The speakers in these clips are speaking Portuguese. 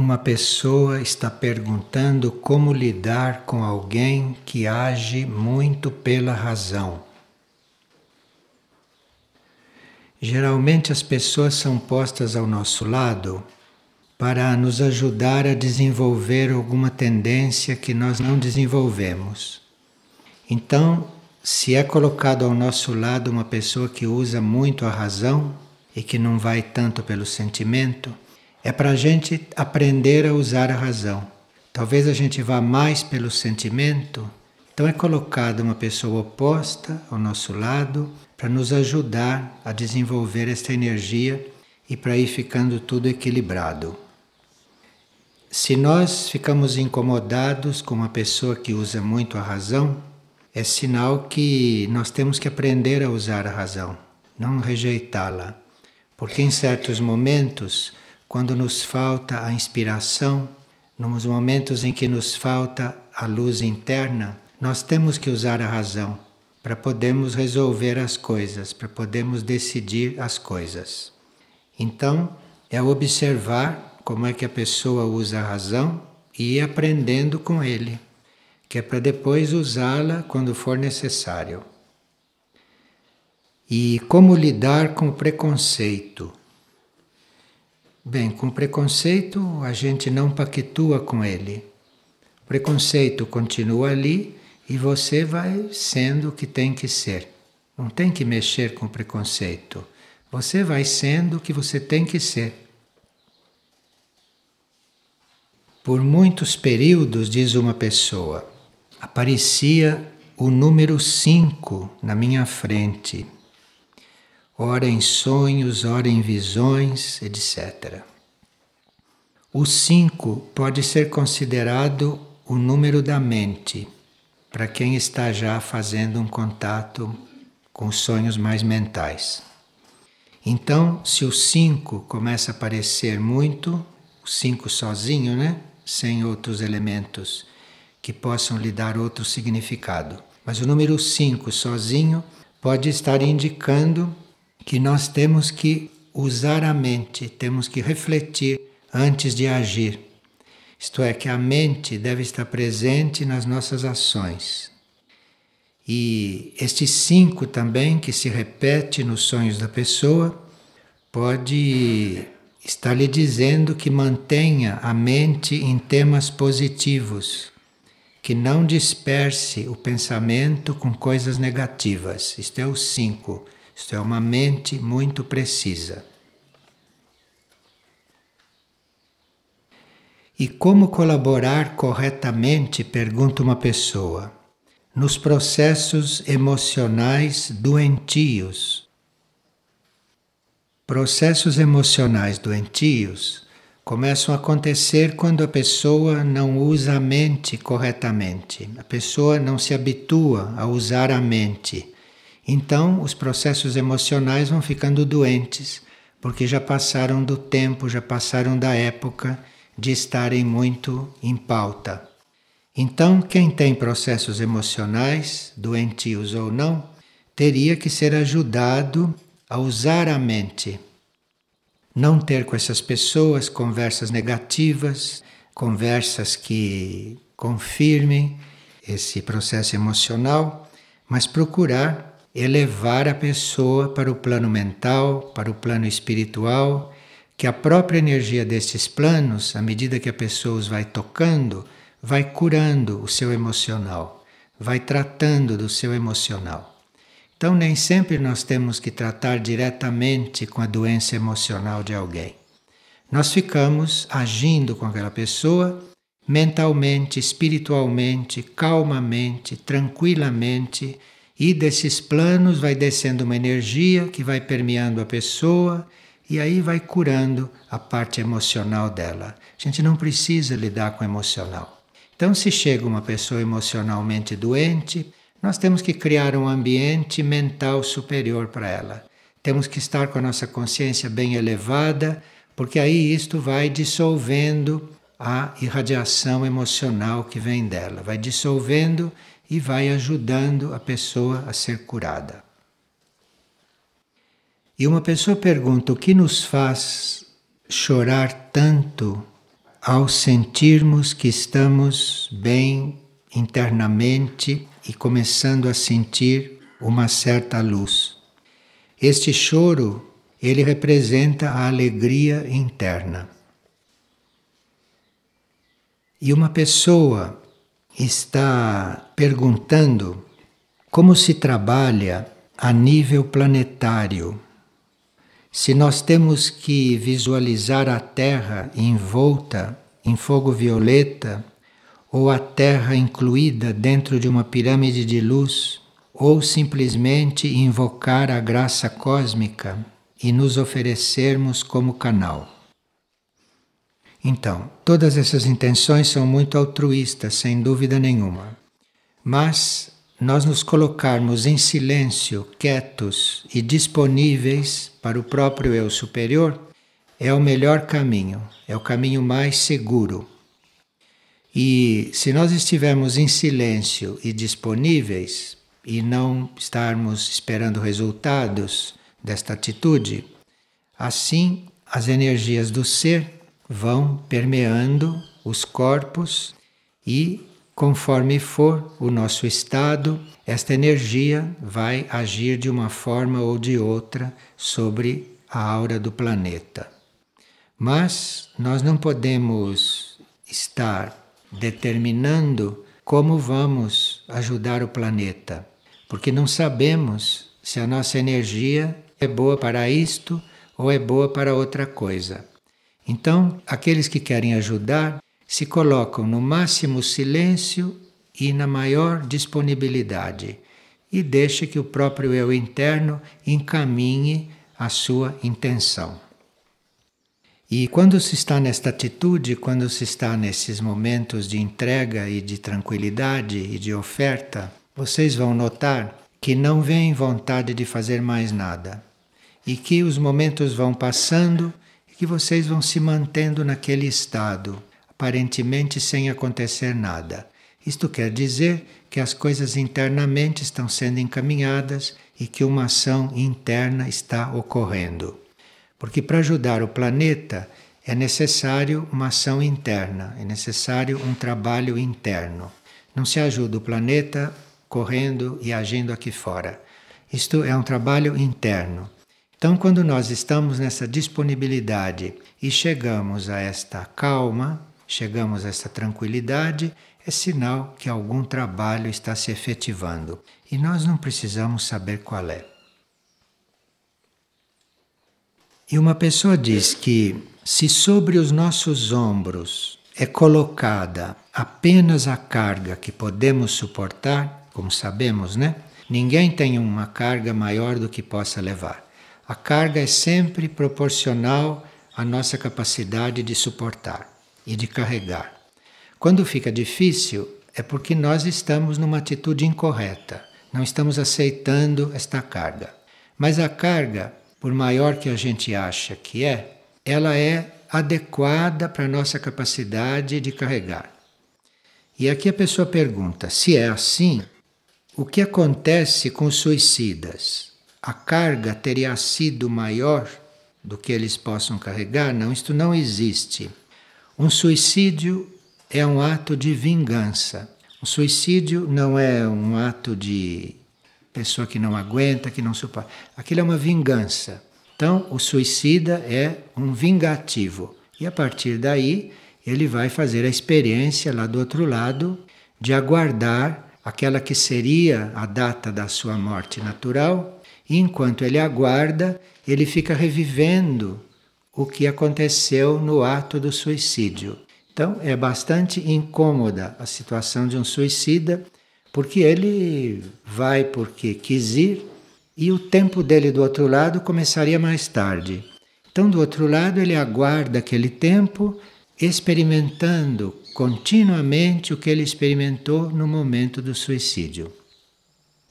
Uma pessoa está perguntando como lidar com alguém que age muito pela razão. Geralmente as pessoas são postas ao nosso lado para nos ajudar a desenvolver alguma tendência que nós não desenvolvemos. Então, se é colocado ao nosso lado uma pessoa que usa muito a razão e que não vai tanto pelo sentimento, é para a gente aprender a usar a razão. Talvez a gente vá mais pelo sentimento, então é colocada uma pessoa oposta ao nosso lado para nos ajudar a desenvolver esta energia e para ir ficando tudo equilibrado. Se nós ficamos incomodados com uma pessoa que usa muito a razão, é sinal que nós temos que aprender a usar a razão, não rejeitá-la. Porque em certos momentos quando nos falta a inspiração, nos momentos em que nos falta a luz interna, nós temos que usar a razão para podermos resolver as coisas, para podermos decidir as coisas. Então, é observar como é que a pessoa usa a razão e ir aprendendo com ele, que é para depois usá-la quando for necessário. E como lidar com o preconceito? Bem, com preconceito a gente não pactua com ele. O preconceito continua ali e você vai sendo o que tem que ser. Não tem que mexer com preconceito. Você vai sendo o que você tem que ser. Por muitos períodos, diz uma pessoa, aparecia o número 5 na minha frente ora em sonhos, ora em visões, etc. O 5 pode ser considerado o número da mente, para quem está já fazendo um contato com sonhos mais mentais. Então, se o 5 começa a aparecer muito, o 5 sozinho, né? Sem outros elementos que possam lhe dar outro significado. Mas o número 5 sozinho pode estar indicando que nós temos que usar a mente, temos que refletir antes de agir. Isto é, que a mente deve estar presente nas nossas ações. E estes cinco também, que se repete nos sonhos da pessoa, pode estar lhe dizendo que mantenha a mente em temas positivos, que não disperse o pensamento com coisas negativas. Isto é o cinco isto é uma mente muito precisa. E como colaborar corretamente, pergunta uma pessoa, nos processos emocionais doentios. Processos emocionais doentios começam a acontecer quando a pessoa não usa a mente corretamente, a pessoa não se habitua a usar a mente então, os processos emocionais vão ficando doentes, porque já passaram do tempo, já passaram da época de estarem muito em pauta. Então, quem tem processos emocionais, doentios ou não, teria que ser ajudado a usar a mente. Não ter com essas pessoas conversas negativas, conversas que confirmem esse processo emocional, mas procurar elevar a pessoa para o plano mental, para o plano espiritual, que a própria energia desses planos, à medida que a pessoa os vai tocando, vai curando o seu emocional, vai tratando do seu emocional. Então, nem sempre nós temos que tratar diretamente com a doença emocional de alguém. Nós ficamos agindo com aquela pessoa mentalmente, espiritualmente, calmamente, tranquilamente e desses planos vai descendo uma energia que vai permeando a pessoa e aí vai curando a parte emocional dela. A gente não precisa lidar com o emocional. Então, se chega uma pessoa emocionalmente doente, nós temos que criar um ambiente mental superior para ela. Temos que estar com a nossa consciência bem elevada, porque aí isto vai dissolvendo a irradiação emocional que vem dela, vai dissolvendo e vai ajudando a pessoa a ser curada. E uma pessoa pergunta: o que nos faz chorar tanto ao sentirmos que estamos bem internamente e começando a sentir uma certa luz. Este choro, ele representa a alegria interna. E uma pessoa está perguntando como se trabalha a nível planetário. Se nós temos que visualizar a Terra envolta em fogo violeta, ou a Terra incluída dentro de uma pirâmide de luz, ou simplesmente invocar a graça cósmica e nos oferecermos como canal. Então, todas essas intenções são muito altruístas, sem dúvida nenhuma. Mas nós nos colocarmos em silêncio, quietos e disponíveis para o próprio eu superior é o melhor caminho, é o caminho mais seguro. E se nós estivermos em silêncio e disponíveis e não estarmos esperando resultados desta atitude, assim as energias do ser vão permeando os corpos e, conforme for o nosso estado, esta energia vai agir de uma forma ou de outra sobre a aura do planeta. Mas nós não podemos estar determinando como vamos ajudar o planeta, porque não sabemos se a nossa energia é boa para isto ou é boa para outra coisa. Então, aqueles que querem ajudar se colocam no máximo silêncio e na maior disponibilidade e deixa que o próprio eu interno encaminhe a sua intenção. E quando se está nesta atitude, quando se está nesses momentos de entrega e de tranquilidade e de oferta, vocês vão notar que não vem vontade de fazer mais nada e que os momentos vão passando que vocês vão se mantendo naquele estado, aparentemente sem acontecer nada. Isto quer dizer que as coisas internamente estão sendo encaminhadas e que uma ação interna está ocorrendo. Porque para ajudar o planeta é necessário uma ação interna, é necessário um trabalho interno. Não se ajuda o planeta correndo e agindo aqui fora. Isto é um trabalho interno. Então, quando nós estamos nessa disponibilidade e chegamos a esta calma, chegamos a esta tranquilidade, é sinal que algum trabalho está se efetivando e nós não precisamos saber qual é. E uma pessoa diz que se sobre os nossos ombros é colocada apenas a carga que podemos suportar, como sabemos, né? Ninguém tem uma carga maior do que possa levar. A carga é sempre proporcional à nossa capacidade de suportar e de carregar. Quando fica difícil, é porque nós estamos numa atitude incorreta, não estamos aceitando esta carga. Mas a carga, por maior que a gente acha que é, ela é adequada para a nossa capacidade de carregar. E aqui a pessoa pergunta: se é assim, o que acontece com suicidas? A carga teria sido maior do que eles possam carregar? Não, isto não existe. Um suicídio é um ato de vingança. Um suicídio não é um ato de pessoa que não aguenta, que não suporta. Aquilo é uma vingança. Então, o suicida é um vingativo. E a partir daí, ele vai fazer a experiência lá do outro lado de aguardar aquela que seria a data da sua morte natural e enquanto ele aguarda, ele fica revivendo o que aconteceu no ato do suicídio. Então é bastante incômoda a situação de um suicida, porque ele vai porque quis ir e o tempo dele do outro lado começaria mais tarde. Então, do outro lado, ele aguarda aquele tempo experimentando continuamente o que ele experimentou no momento do suicídio.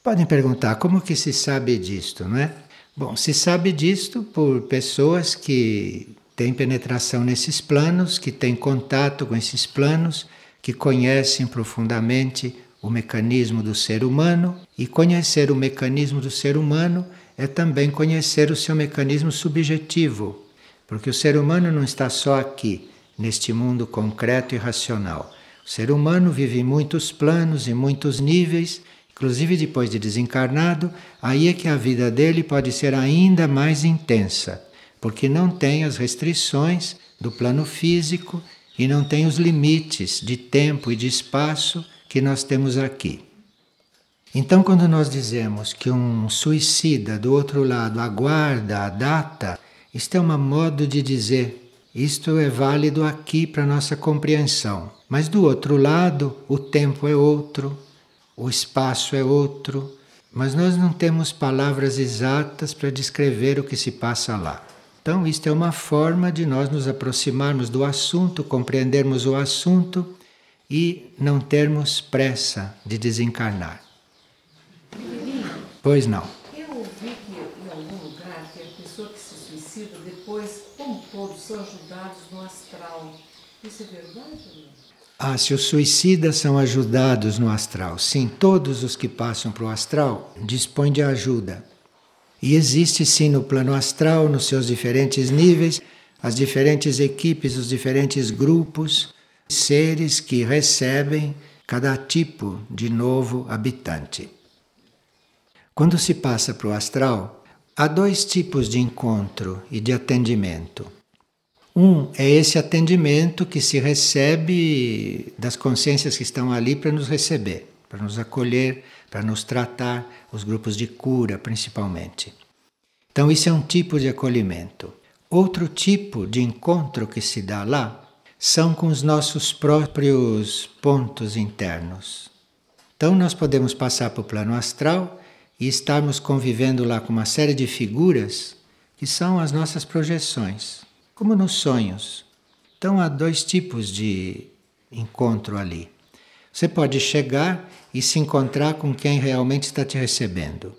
Podem perguntar como que se sabe disto, não é? Bom, se sabe disto por pessoas que têm penetração nesses planos, que têm contato com esses planos, que conhecem profundamente o mecanismo do ser humano, e conhecer o mecanismo do ser humano é também conhecer o seu mecanismo subjetivo, porque o ser humano não está só aqui, neste mundo concreto e racional. O ser humano vive em muitos planos e muitos níveis, inclusive depois de desencarnado, aí é que a vida dele pode ser ainda mais intensa, porque não tem as restrições do plano físico e não tem os limites de tempo e de espaço que nós temos aqui. Então, quando nós dizemos que um suicida do outro lado aguarda a data, isto é um modo de dizer, isto é válido aqui para nossa compreensão. Mas do outro lado, o tempo é outro, o espaço é outro, mas nós não temos palavras exatas para descrever o que se passa lá. Então, isto é uma forma de nós nos aproximarmos do assunto, compreendermos o assunto e não termos pressa de desencarnar. Pois não. Eu ouvi que em algum lugar que a pessoa que se suicida depois, como todos, são ajudados no astral. Isso é verdade? Ah, se os suicidas são ajudados no astral. Sim, todos os que passam para o astral dispõem de ajuda. E existe sim no plano astral, nos seus diferentes níveis, as diferentes equipes, os diferentes grupos, seres que recebem cada tipo de novo habitante. Quando se passa para o astral, há dois tipos de encontro e de atendimento. Um é esse atendimento que se recebe das consciências que estão ali para nos receber, para nos acolher, para nos tratar, os grupos de cura principalmente. Então, isso é um tipo de acolhimento. Outro tipo de encontro que se dá lá são com os nossos próprios pontos internos. Então, nós podemos passar para o plano astral e estarmos convivendo lá com uma série de figuras que são as nossas projeções, como nos sonhos. Então há dois tipos de encontro ali. Você pode chegar e se encontrar com quem realmente está te recebendo.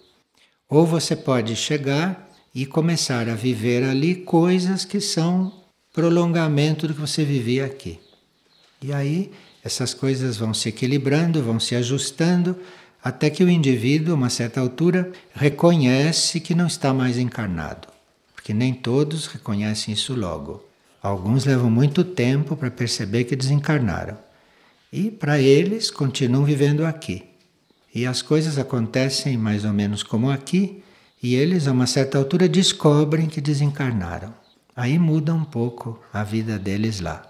Ou você pode chegar e começar a viver ali coisas que são prolongamento do que você vivia aqui. E aí essas coisas vão se equilibrando, vão se ajustando até que o indivíduo, a uma certa altura, reconhece que não está mais encarnado. Porque nem todos reconhecem isso logo. Alguns levam muito tempo para perceber que desencarnaram. E para eles continuam vivendo aqui. E as coisas acontecem mais ou menos como aqui, e eles, a uma certa altura, descobrem que desencarnaram. Aí muda um pouco a vida deles lá.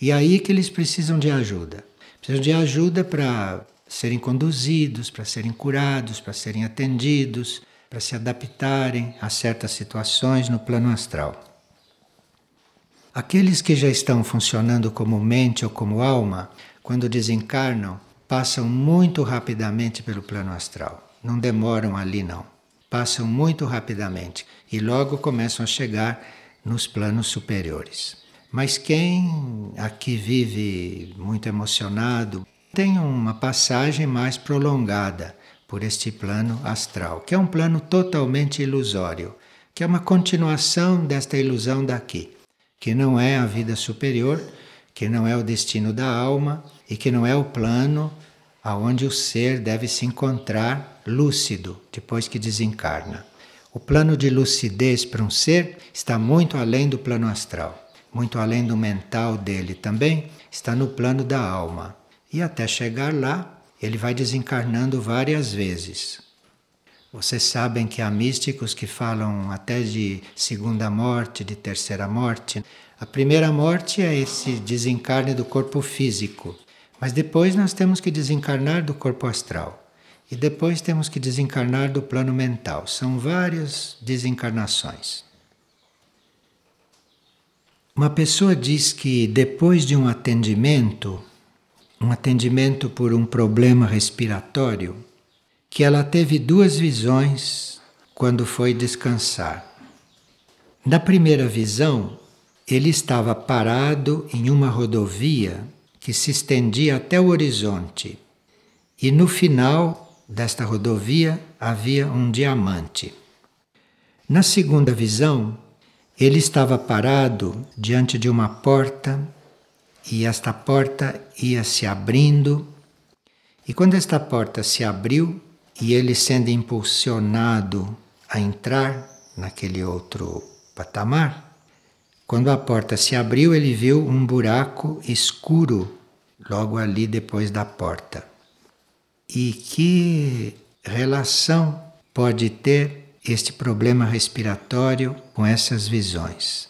E aí que eles precisam de ajuda. Precisam de ajuda para serem conduzidos, para serem curados, para serem atendidos, para se adaptarem a certas situações no plano astral. Aqueles que já estão funcionando como mente ou como alma, quando desencarnam, passam muito rapidamente pelo plano astral. Não demoram ali, não. Passam muito rapidamente e logo começam a chegar nos planos superiores. Mas quem aqui vive muito emocionado, tem uma passagem mais prolongada por este plano astral, que é um plano totalmente ilusório, que é uma continuação desta ilusão daqui, que não é a vida superior, que não é o destino da alma e que não é o plano aonde o ser deve se encontrar lúcido depois que desencarna. O plano de lucidez para um ser está muito além do plano astral, muito além do mental dele também, está no plano da alma. E até chegar lá, ele vai desencarnando várias vezes. Vocês sabem que há místicos que falam até de segunda morte, de terceira morte. A primeira morte é esse desencarne do corpo físico, mas depois nós temos que desencarnar do corpo astral. E depois temos que desencarnar do plano mental. São várias desencarnações. Uma pessoa diz que depois de um atendimento, um atendimento por um problema respiratório, que ela teve duas visões quando foi descansar. Na primeira visão, ele estava parado em uma rodovia que se estendia até o horizonte, e no final desta rodovia havia um diamante. Na segunda visão, ele estava parado diante de uma porta e esta porta ia se abrindo. E quando esta porta se abriu e ele sendo impulsionado a entrar naquele outro patamar, Quando a porta se abriu, ele viu um buraco escuro logo ali depois da porta. E que relação pode ter este problema respiratório com essas visões?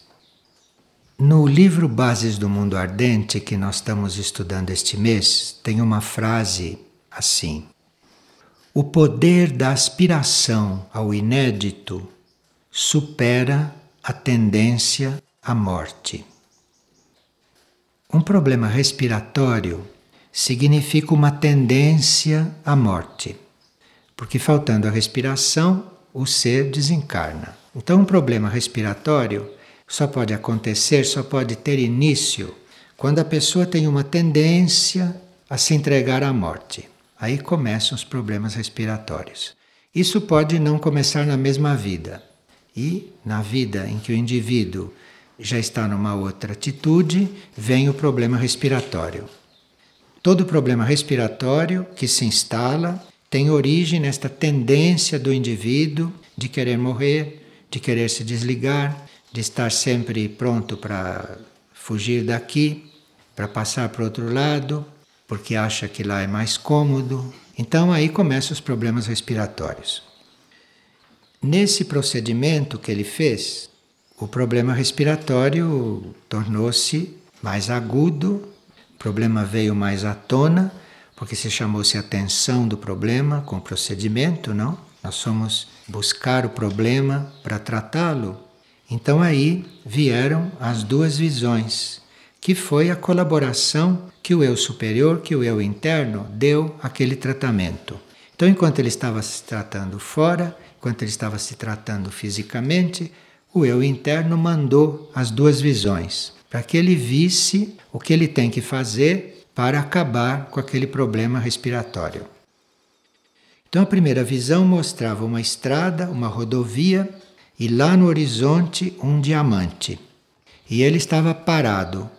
No livro Bases do Mundo Ardente, que nós estamos estudando este mês, tem uma frase assim: O poder da aspiração ao inédito supera a tendência à morte. Um problema respiratório significa uma tendência à morte, porque faltando a respiração, o ser desencarna. Então, um problema respiratório só pode acontecer, só pode ter início quando a pessoa tem uma tendência a se entregar à morte. Aí começam os problemas respiratórios. Isso pode não começar na mesma vida. E na vida em que o indivíduo já está numa outra atitude, vem o problema respiratório. Todo problema respiratório que se instala tem origem nesta tendência do indivíduo de querer morrer, de querer se desligar, de estar sempre pronto para fugir daqui, para passar para outro lado, porque acha que lá é mais cômodo. Então aí começam os problemas respiratórios. Nesse procedimento que ele fez, o problema respiratório tornou-se mais agudo, o problema veio mais à tona, porque se chamou-se atenção do problema com o procedimento, não? Nós fomos buscar o problema para tratá-lo então aí vieram as duas visões, que foi a colaboração que o eu superior, que o eu interno deu àquele tratamento. Então, enquanto ele estava se tratando fora, enquanto ele estava se tratando fisicamente, o eu interno mandou as duas visões, para que ele visse o que ele tem que fazer para acabar com aquele problema respiratório. Então, a primeira visão mostrava uma estrada, uma rodovia e lá no horizonte um diamante. E ele estava parado.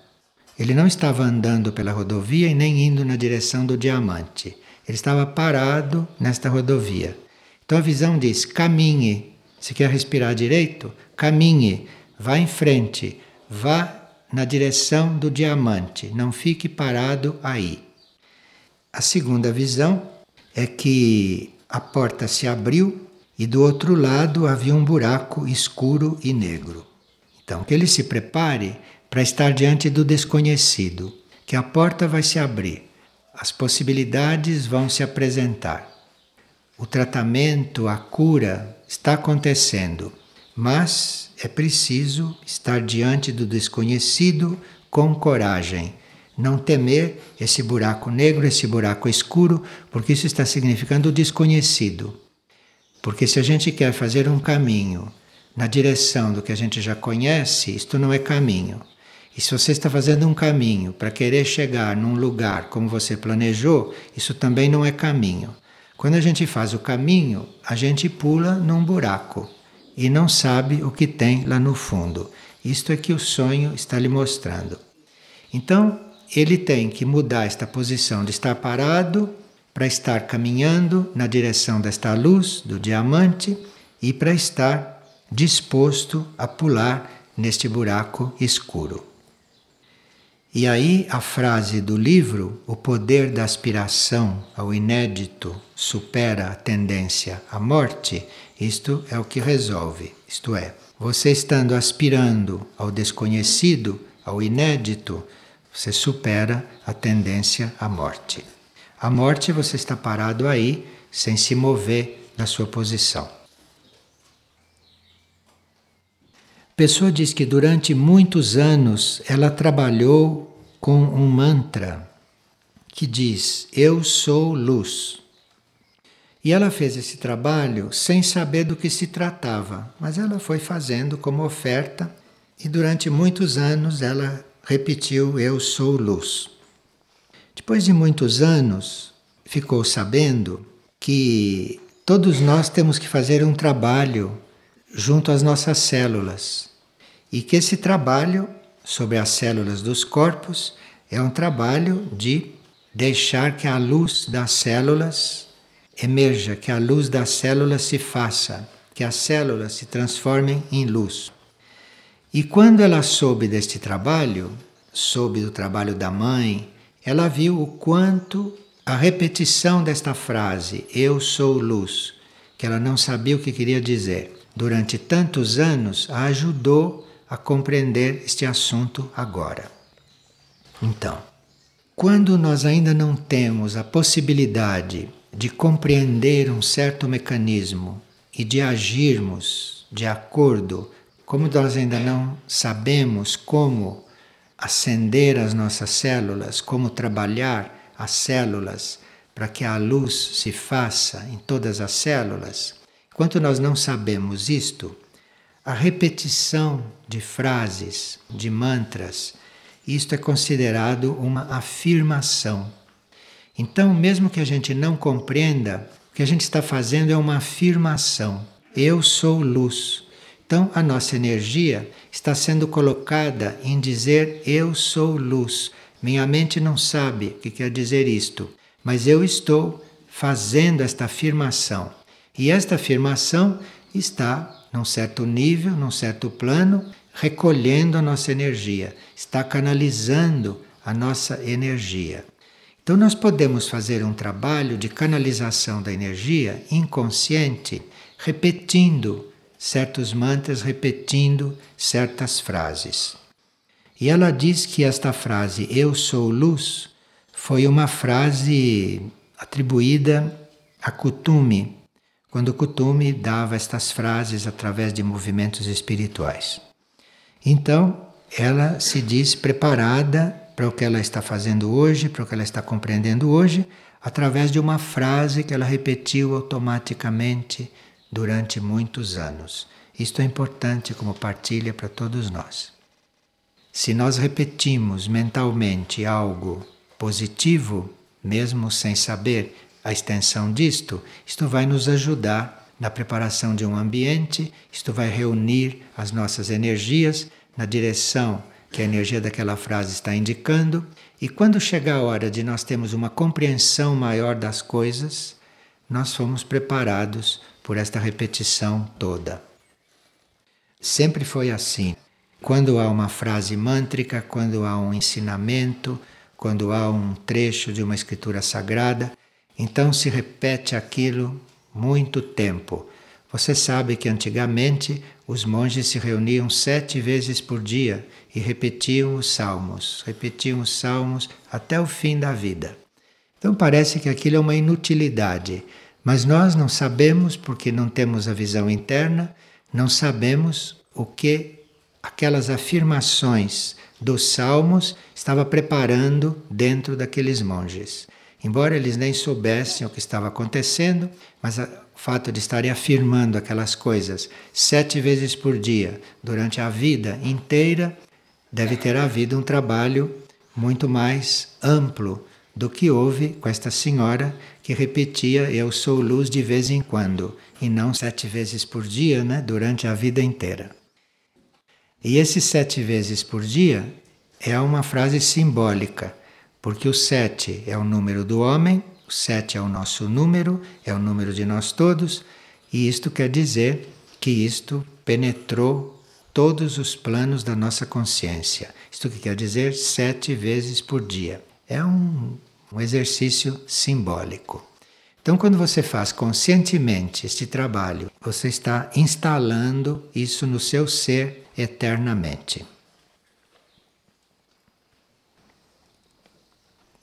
Ele não estava andando pela rodovia e nem indo na direção do diamante. Ele estava parado nesta rodovia. Então a visão diz: caminhe. Se quer respirar direito, caminhe, vá em frente, vá na direção do diamante, não fique parado aí. A segunda visão é que a porta se abriu e do outro lado havia um buraco escuro e negro. Então, que ele se prepare para estar diante do desconhecido, que a porta vai se abrir, as possibilidades vão se apresentar. O tratamento, a cura está acontecendo, mas é preciso estar diante do desconhecido com coragem. Não temer esse buraco negro, esse buraco escuro, porque isso está significando o desconhecido. Porque se a gente quer fazer um caminho na direção do que a gente já conhece, isto não é caminho. E se você está fazendo um caminho para querer chegar num lugar como você planejou, isso também não é caminho. Quando a gente faz o caminho, a gente pula num buraco e não sabe o que tem lá no fundo. Isto é que o sonho está lhe mostrando. Então, ele tem que mudar esta posição de estar parado para estar caminhando na direção desta luz do diamante e para estar disposto a pular neste buraco escuro. E aí a frase do livro, o poder da aspiração ao inédito supera a tendência à morte, isto é o que resolve. Isto é, você estando aspirando ao desconhecido, ao inédito, você supera a tendência à morte. A morte você está parado aí, sem se mover da sua posição. Pessoa diz que durante muitos anos ela trabalhou com um mantra que diz: Eu sou luz. E ela fez esse trabalho sem saber do que se tratava, mas ela foi fazendo como oferta e durante muitos anos ela repetiu: Eu sou luz. Depois de muitos anos, ficou sabendo que todos nós temos que fazer um trabalho junto às nossas células e que esse trabalho sobre as células dos corpos é um trabalho de deixar que a luz das células emerja, que a luz das células se faça, que as células se transformem em luz. E quando ela soube deste trabalho, soube do trabalho da mãe, ela viu o quanto a repetição desta frase, eu sou luz, que ela não sabia o que queria dizer, durante tantos anos, a ajudou a compreender este assunto agora. Então, quando nós ainda não temos a possibilidade de compreender um certo mecanismo e de agirmos de acordo, como nós ainda não sabemos como acender as nossas células, como trabalhar as células para que a luz se faça em todas as células, enquanto nós não sabemos isto, a repetição de frases, de mantras, isto é considerado uma afirmação. Então, mesmo que a gente não compreenda, o que a gente está fazendo é uma afirmação. Eu sou luz. Então, a nossa energia está sendo colocada em dizer eu sou luz. Minha mente não sabe o que quer dizer isto, mas eu estou fazendo esta afirmação. E esta afirmação está num certo nível, num certo plano, recolhendo a nossa energia, está canalizando a nossa energia. Então, nós podemos fazer um trabalho de canalização da energia inconsciente, repetindo certos mantras, repetindo certas frases. E ela diz que esta frase, Eu sou luz, foi uma frase atribuída a Kutumi, quando Kutumi dava estas frases através de movimentos espirituais. Então, ela se diz preparada para o que ela está fazendo hoje, para o que ela está compreendendo hoje, através de uma frase que ela repetiu automaticamente durante muitos anos. Isto é importante como partilha para todos nós. Se nós repetimos mentalmente algo positivo, mesmo sem saber a extensão disto, isto vai nos ajudar na preparação de um ambiente, isto vai reunir as nossas energias na direção que a energia daquela frase está indicando, e quando chegar a hora de nós termos uma compreensão maior das coisas, nós fomos preparados por esta repetição toda. Sempre foi assim. Quando há uma frase mântrica, quando há um ensinamento, quando há um trecho de uma escritura sagrada, então se repete aquilo muito tempo. Você sabe que antigamente os monges se reuniam sete vezes por dia e repetiam os salmos, repetiam os salmos até o fim da vida. Então parece que aquilo é uma inutilidade, mas nós não sabemos porque não temos a visão interna, não sabemos o que aquelas afirmações dos salmos estava preparando dentro daqueles monges. Embora eles nem soubessem o que estava acontecendo, mas o fato de estarem afirmando aquelas coisas sete vezes por dia durante a vida inteira deve ter havido um trabalho muito mais amplo do que houve com esta senhora que repetia eu sou luz de vez em quando e não sete vezes por dia, né, durante a vida inteira. E esses sete vezes por dia é uma frase simbólica, porque o sete é o número do homem, o sete é o nosso número, é o número de nós todos, e isto quer dizer que isto penetrou todos os planos da nossa consciência. Isto que quer dizer sete vezes por dia. É um, um exercício simbólico. Então, quando você faz conscientemente este trabalho, você está instalando isso no seu ser eternamente.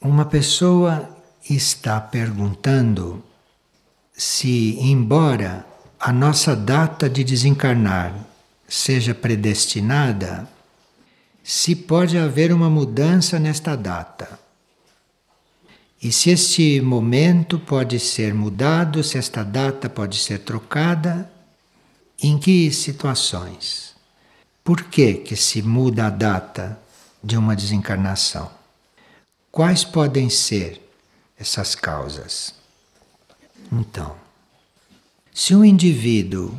Uma pessoa está perguntando se, embora a nossa data de desencarnar seja predestinada, se pode haver uma mudança nesta data. E se este momento pode ser mudado, se esta data pode ser trocada, em que situações? Por que, que se muda a data de uma desencarnação? Quais podem ser essas causas? Então, se um indivíduo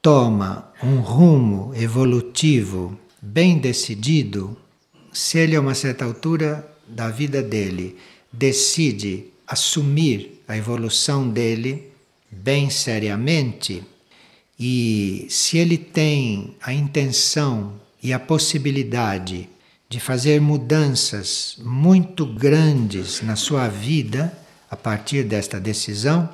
toma um rumo evolutivo bem decidido, se ele a uma certa altura da vida dele decide assumir a evolução dele bem seriamente, e se ele tem a intenção e a possibilidade de fazer mudanças muito grandes na sua vida a partir desta decisão,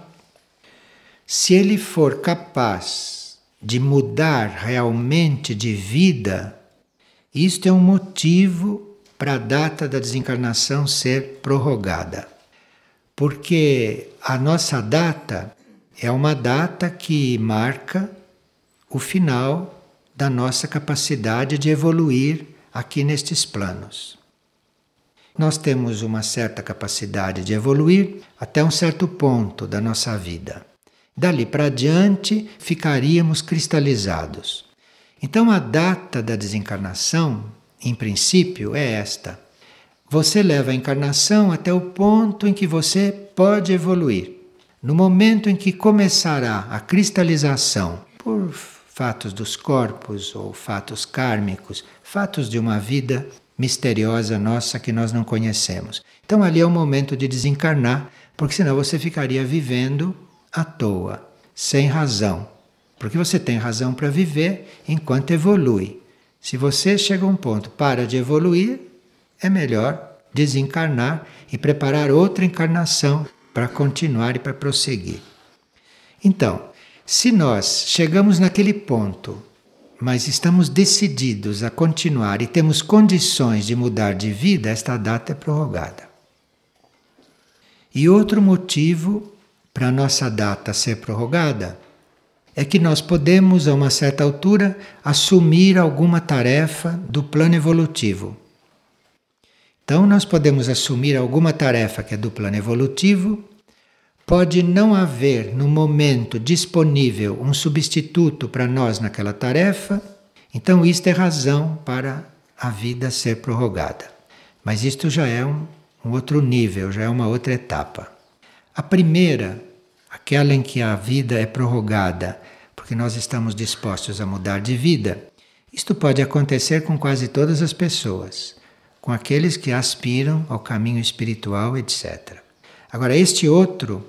se ele for capaz de mudar realmente de vida, isto é um motivo para a data da desencarnação ser prorrogada. Porque a nossa data é uma data que marca o final da nossa capacidade de evoluir aqui nestes planos. Nós temos uma certa capacidade de evoluir até um certo ponto da nossa vida. Dali para diante ficaríamos cristalizados. Então a data da desencarnação, em princípio, é esta. Você leva a encarnação até o ponto em que você pode evoluir. No momento em que começará a cristalização por fatos dos corpos ou fatos kármicos, fatos de uma vida misteriosa nossa que nós não conhecemos. Então ali é o momento de desencarnar, porque senão você ficaria vivendo à toa, sem razão. Porque você tem razão para viver enquanto evolui. Se você chega a um ponto para de evoluir, é melhor desencarnar e preparar outra encarnação para continuar e para prosseguir. Então, se nós chegamos naquele ponto, mas estamos decididos a continuar e temos condições de mudar de vida, esta data é prorrogada. E outro motivo para a nossa data ser prorrogada é que nós podemos, a uma certa altura, assumir alguma tarefa do plano evolutivo. Então, nós podemos assumir alguma tarefa que é do plano evolutivo Pode não haver no momento disponível um substituto para nós naquela tarefa, então isto é razão para a vida ser prorrogada. Mas isto já é um, um outro nível, já é uma outra etapa. A primeira, aquela em que a vida é prorrogada, porque nós estamos dispostos a mudar de vida, isto pode acontecer com quase todas as pessoas, com aqueles que aspiram ao caminho espiritual, etc. Agora, este outro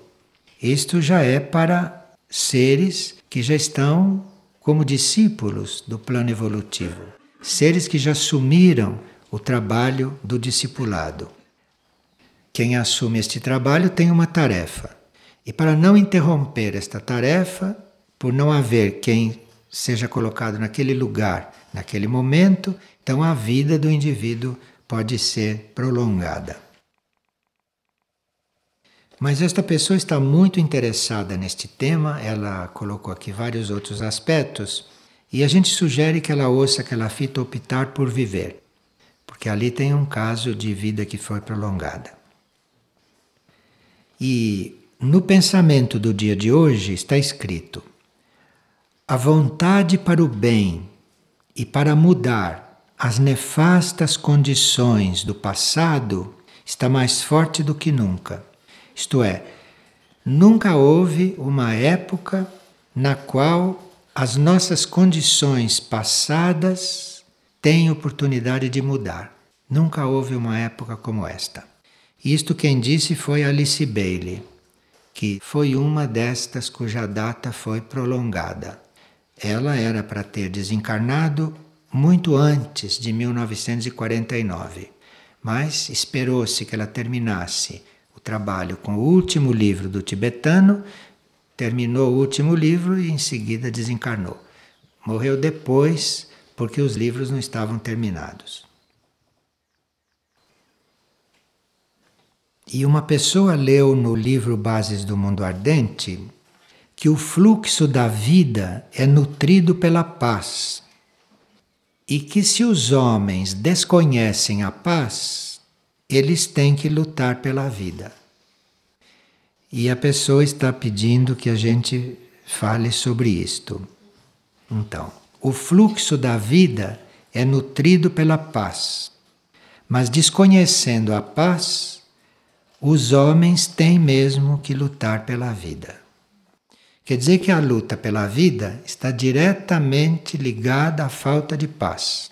isto já é para seres que já estão como discípulos do plano evolutivo, seres que já assumiram o trabalho do discipulado. Quem assume este trabalho tem uma tarefa. E para não interromper esta tarefa, por não haver quem seja colocado naquele lugar, naquele momento, então a vida do indivíduo pode ser prolongada. Mas esta pessoa está muito interessada neste tema, ela colocou aqui vários outros aspectos, e a gente sugere que ela ouça aquela fita optar por viver, porque ali tem um caso de vida que foi prolongada. E no pensamento do dia de hoje está escrito: a vontade para o bem e para mudar as nefastas condições do passado está mais forte do que nunca. Isto é, nunca houve uma época na qual as nossas condições passadas têm oportunidade de mudar. Nunca houve uma época como esta. Isto quem disse foi Alice Bailey, que foi uma destas cuja data foi prolongada. Ela era para ter desencarnado muito antes de 1949, mas esperou-se que ela terminasse trabalho com o último livro do tibetano, terminou o último livro e em seguida desencarnou. Morreu depois porque os livros não estavam terminados. E uma pessoa leu no livro Bases do Mundo Ardente que o fluxo da vida é nutrido pela paz. E que se os homens desconhecem a paz, eles têm que lutar pela vida. E a pessoa está pedindo que a gente fale sobre isto. Então, o fluxo da vida é nutrido pela paz. Mas desconhecendo a paz, os homens têm mesmo que lutar pela vida. Quer dizer que a luta pela vida está diretamente ligada à falta de paz.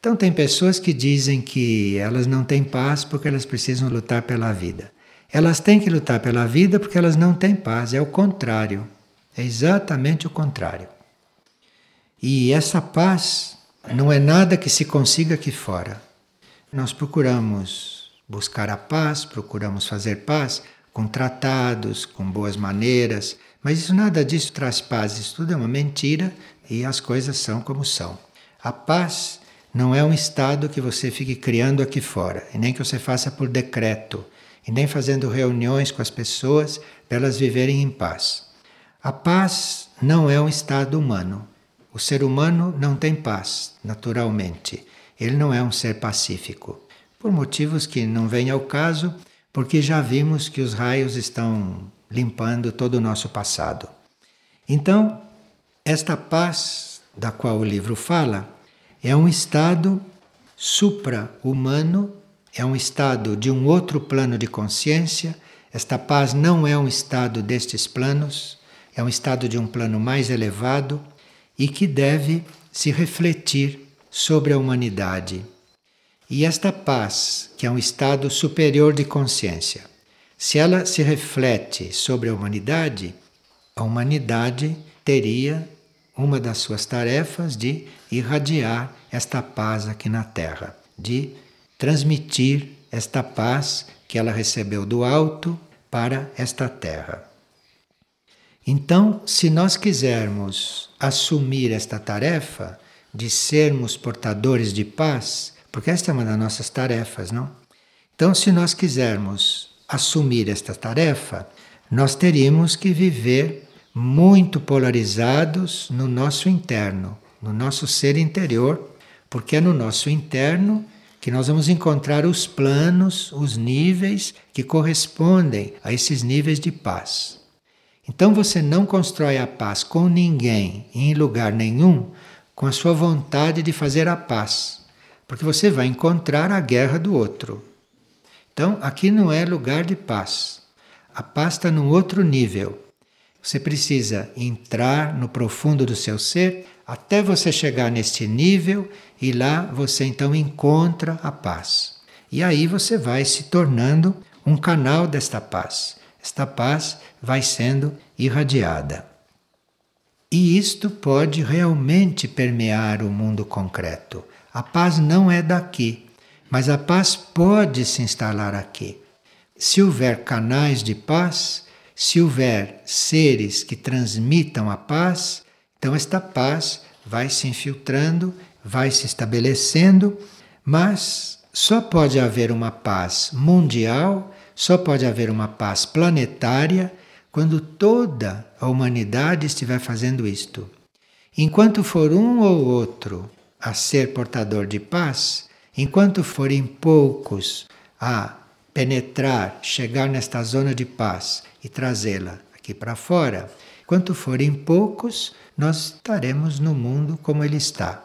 Então, tem pessoas que dizem que elas não têm paz porque elas precisam lutar pela vida. Elas têm que lutar pela vida porque elas não têm paz, é o contrário. É exatamente o contrário. E essa paz não é nada que se consiga aqui fora. Nós procuramos buscar a paz, procuramos fazer paz com tratados, com boas maneiras, mas isso nada disso traz paz, isso tudo é uma mentira e as coisas são como são. A paz não é um estado que você fique criando aqui fora, e nem que você faça por decreto, e nem fazendo reuniões com as pessoas para elas viverem em paz. A paz não é um estado humano. O ser humano não tem paz, naturalmente. Ele não é um ser pacífico. Por motivos que não vêm ao caso, porque já vimos que os raios estão limpando todo o nosso passado. Então, esta paz da qual o livro fala é um estado supra-humano, é um estado de um outro plano de consciência. Esta paz não é um estado destes planos, é um estado de um plano mais elevado e que deve se refletir sobre a humanidade. E esta paz, que é um estado superior de consciência, se ela se reflete sobre a humanidade, a humanidade teria uma das suas tarefas de irradiar esta paz aqui na Terra, de transmitir esta paz que ela recebeu do alto para esta Terra. Então, se nós quisermos assumir esta tarefa de sermos portadores de paz, porque esta é uma das nossas tarefas, não? Então, se nós quisermos assumir esta tarefa, nós teríamos que viver muito polarizados no nosso interno, no nosso ser interior, porque é no nosso interno que nós vamos encontrar os planos, os níveis que correspondem a esses níveis de paz. Então você não constrói a paz com ninguém, em lugar nenhum, com a sua vontade de fazer a paz, porque você vai encontrar a guerra do outro. Então aqui não é lugar de paz. A paz está num outro nível. Você precisa entrar no profundo do seu ser até você chegar neste nível e lá você então encontra a paz. E aí você vai se tornando um canal desta paz. Esta paz vai sendo irradiada. E isto pode realmente permear o mundo concreto. A paz não é daqui, mas a paz pode se instalar aqui. Se houver canais de paz, se houver seres que transmitam a paz, então esta paz vai se infiltrando, vai se estabelecendo, mas só pode haver uma paz mundial, só pode haver uma paz planetária quando toda a humanidade estiver fazendo isto. Enquanto for um ou outro a ser portador de paz, enquanto forem poucos a penetrar, chegar nesta zona de paz e trazê-la aqui para fora, quanto forem poucos, nós estaremos no mundo como ele está.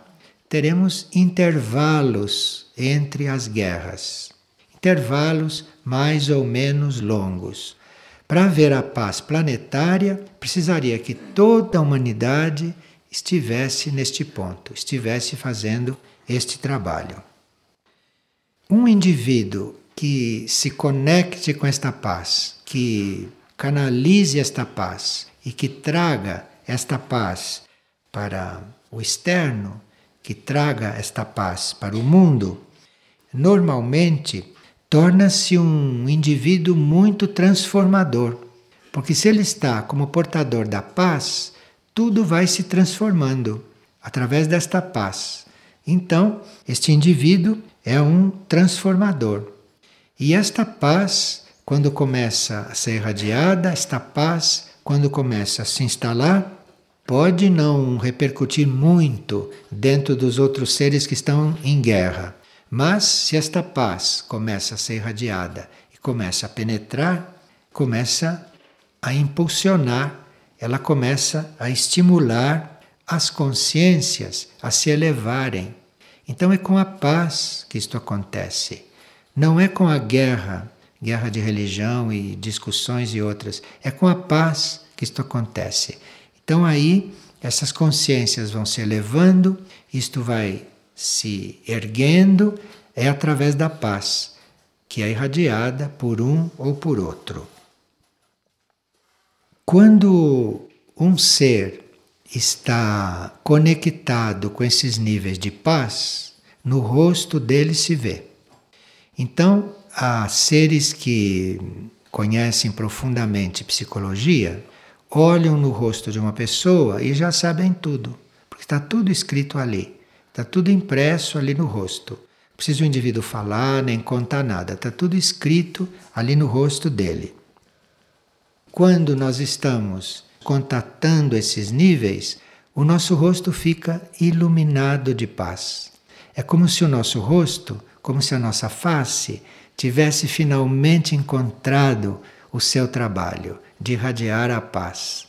Teremos intervalos entre as guerras, intervalos mais ou menos longos. Para haver a paz planetária, precisaria que toda a humanidade estivesse neste ponto, estivesse fazendo este trabalho. Um indivíduo que se conecte com esta paz, que canalize esta paz e que traga esta paz para o externo, que traga esta paz para o mundo, normalmente torna-se um indivíduo muito transformador. Porque se ele está como portador da paz, tudo vai se transformando através desta paz. Então, este indivíduo é um transformador. E esta paz, quando começa a ser irradiada, esta paz, quando começa a se instalar, pode não repercutir muito dentro dos outros seres que estão em guerra. Mas se esta paz começa a ser irradiada e começa a penetrar, começa a impulsionar, ela começa a estimular as consciências a se elevarem. Então é com a paz que isto acontece. Não é com a guerra, guerra de religião e discussões e outras. É com a paz que isto acontece. Então aí essas consciências vão se elevando, isto vai se erguendo, é através da paz, que é irradiada por um ou por outro. Quando um ser está conectado com esses níveis de paz, no rosto dele se vê. Então, há seres que conhecem profundamente psicologia, olham no rosto de uma pessoa e já sabem tudo, porque está tudo escrito ali, está tudo impresso ali no rosto. Não precisa o indivíduo falar nem contar nada, está tudo escrito ali no rosto dele. Quando nós estamos contatando esses níveis, o nosso rosto fica iluminado de paz. É como se o nosso rosto, como se a nossa face, tivesse finalmente encontrado o seu trabalho de irradiar a paz.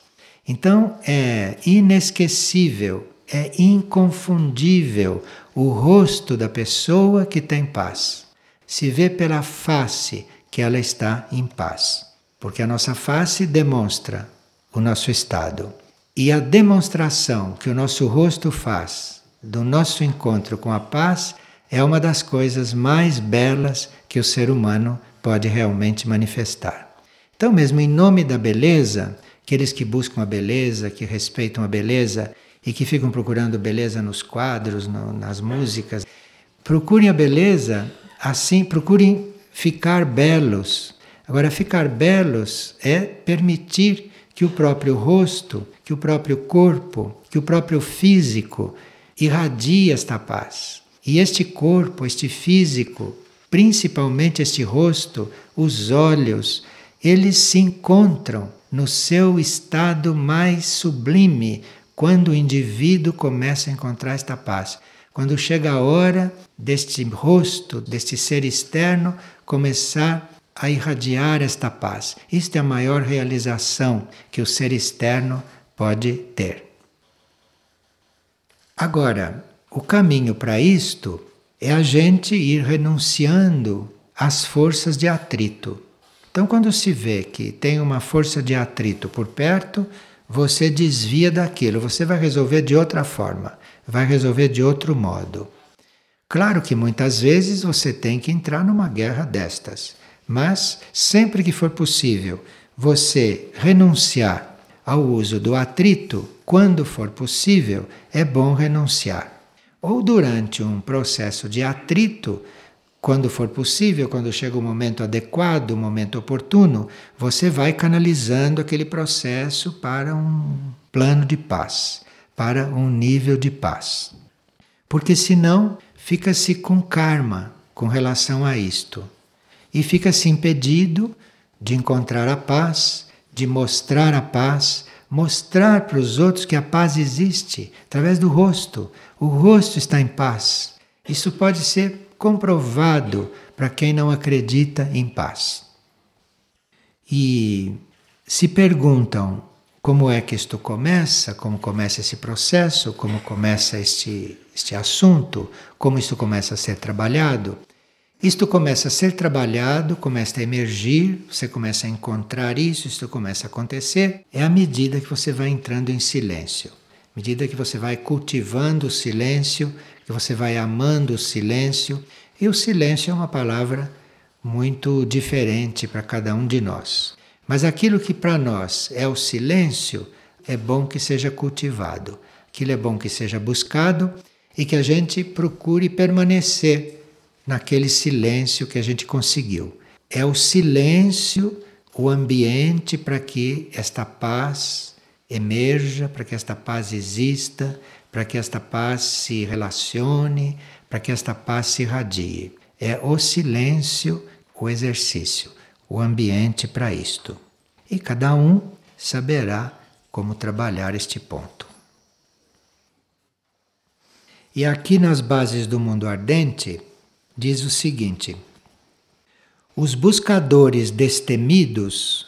Então é inesquecível, é inconfundível o rosto da pessoa que tem paz. Se vê pela face que ela está em paz, porque a nossa face demonstra o nosso estado. E a demonstração que o nosso rosto faz do nosso encontro com a paz é uma das coisas mais belas que o ser humano pode realmente manifestar. Então, mesmo em nome da beleza, aqueles que buscam a beleza, que respeitam a beleza e que ficam procurando beleza nos quadros, no, nas músicas, procurem a beleza assim, procurem ficar belos. Agora, ficar belos é permitir que o próprio rosto, que o próprio corpo, que o próprio físico irradie esta paz. E este corpo, este físico, principalmente este rosto, os olhos, eles se encontram no seu estado mais sublime quando o indivíduo começa a encontrar esta paz. Quando chega a hora deste rosto, deste ser externo, começar a irradiar esta paz. Isto é a maior realização que o ser externo pode ter. Agora, o caminho para isto é a gente ir renunciando às forças de atrito. Então, quando se vê que tem uma força de atrito por perto, você desvia daquilo, você vai resolver de outra forma, vai resolver de outro modo. Claro que muitas vezes você tem que entrar numa guerra destas, mas sempre que for possível você renunciar ao uso do atrito, quando for possível, é bom renunciar. Ou durante um processo de atrito, quando for possível, quando chega o momento adequado, o momento oportuno, você vai canalizando aquele processo para um plano de paz, para um nível de paz. Porque senão fica-se com karma com relação a isto e fica-se impedido de encontrar a paz, de mostrar a paz, mostrar para os outros que a paz existe através do rosto. O rosto está em paz. Isso pode ser comprovado para quem não acredita em paz. E se perguntam como é que isto começa, como começa esse processo, como começa este, este assunto, como isto começa a ser trabalhado. Isto começa a ser trabalhado, começa a emergir, você começa a encontrar isso, isto começa a acontecer, é à medida que você vai entrando em silêncio, à medida que você vai cultivando o silêncio, que você vai amando o silêncio, e o silêncio é uma palavra muito diferente para cada um de nós. Mas aquilo que para nós é o silêncio, é bom que seja cultivado, aquilo é bom que seja buscado e que a gente procure permanecer naquele silêncio que a gente conseguiu. É o silêncio o ambiente para que esta paz emerja, para que esta paz exista, para que esta paz se relacione, para que esta paz se irradie. É o silêncio, o exercício, o ambiente para isto. E cada um saberá como trabalhar este ponto. E aqui nas bases do mundo ardente, diz o seguinte: os buscadores destemidos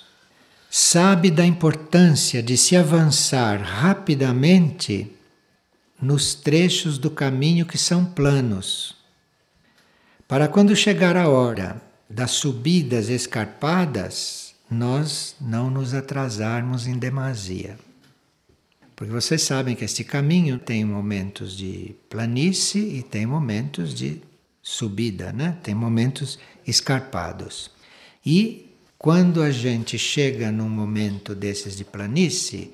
sabem da importância de se avançar rapidamente nos trechos do caminho que são planos. Para quando chegar a hora das subidas escarpadas, nós não nos atrasarmos em demasia. Porque vocês sabem que este caminho tem momentos de planície e tem momentos de subida, né? Tem momentos escarpados. E quando a gente chega num momento desses de planície,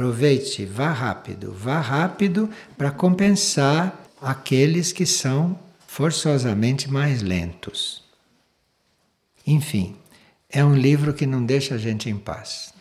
Aproveite, vá rápido, vá rápido para compensar aqueles que são forçosamente mais lentos. Enfim, é um livro que não deixa a gente em paz.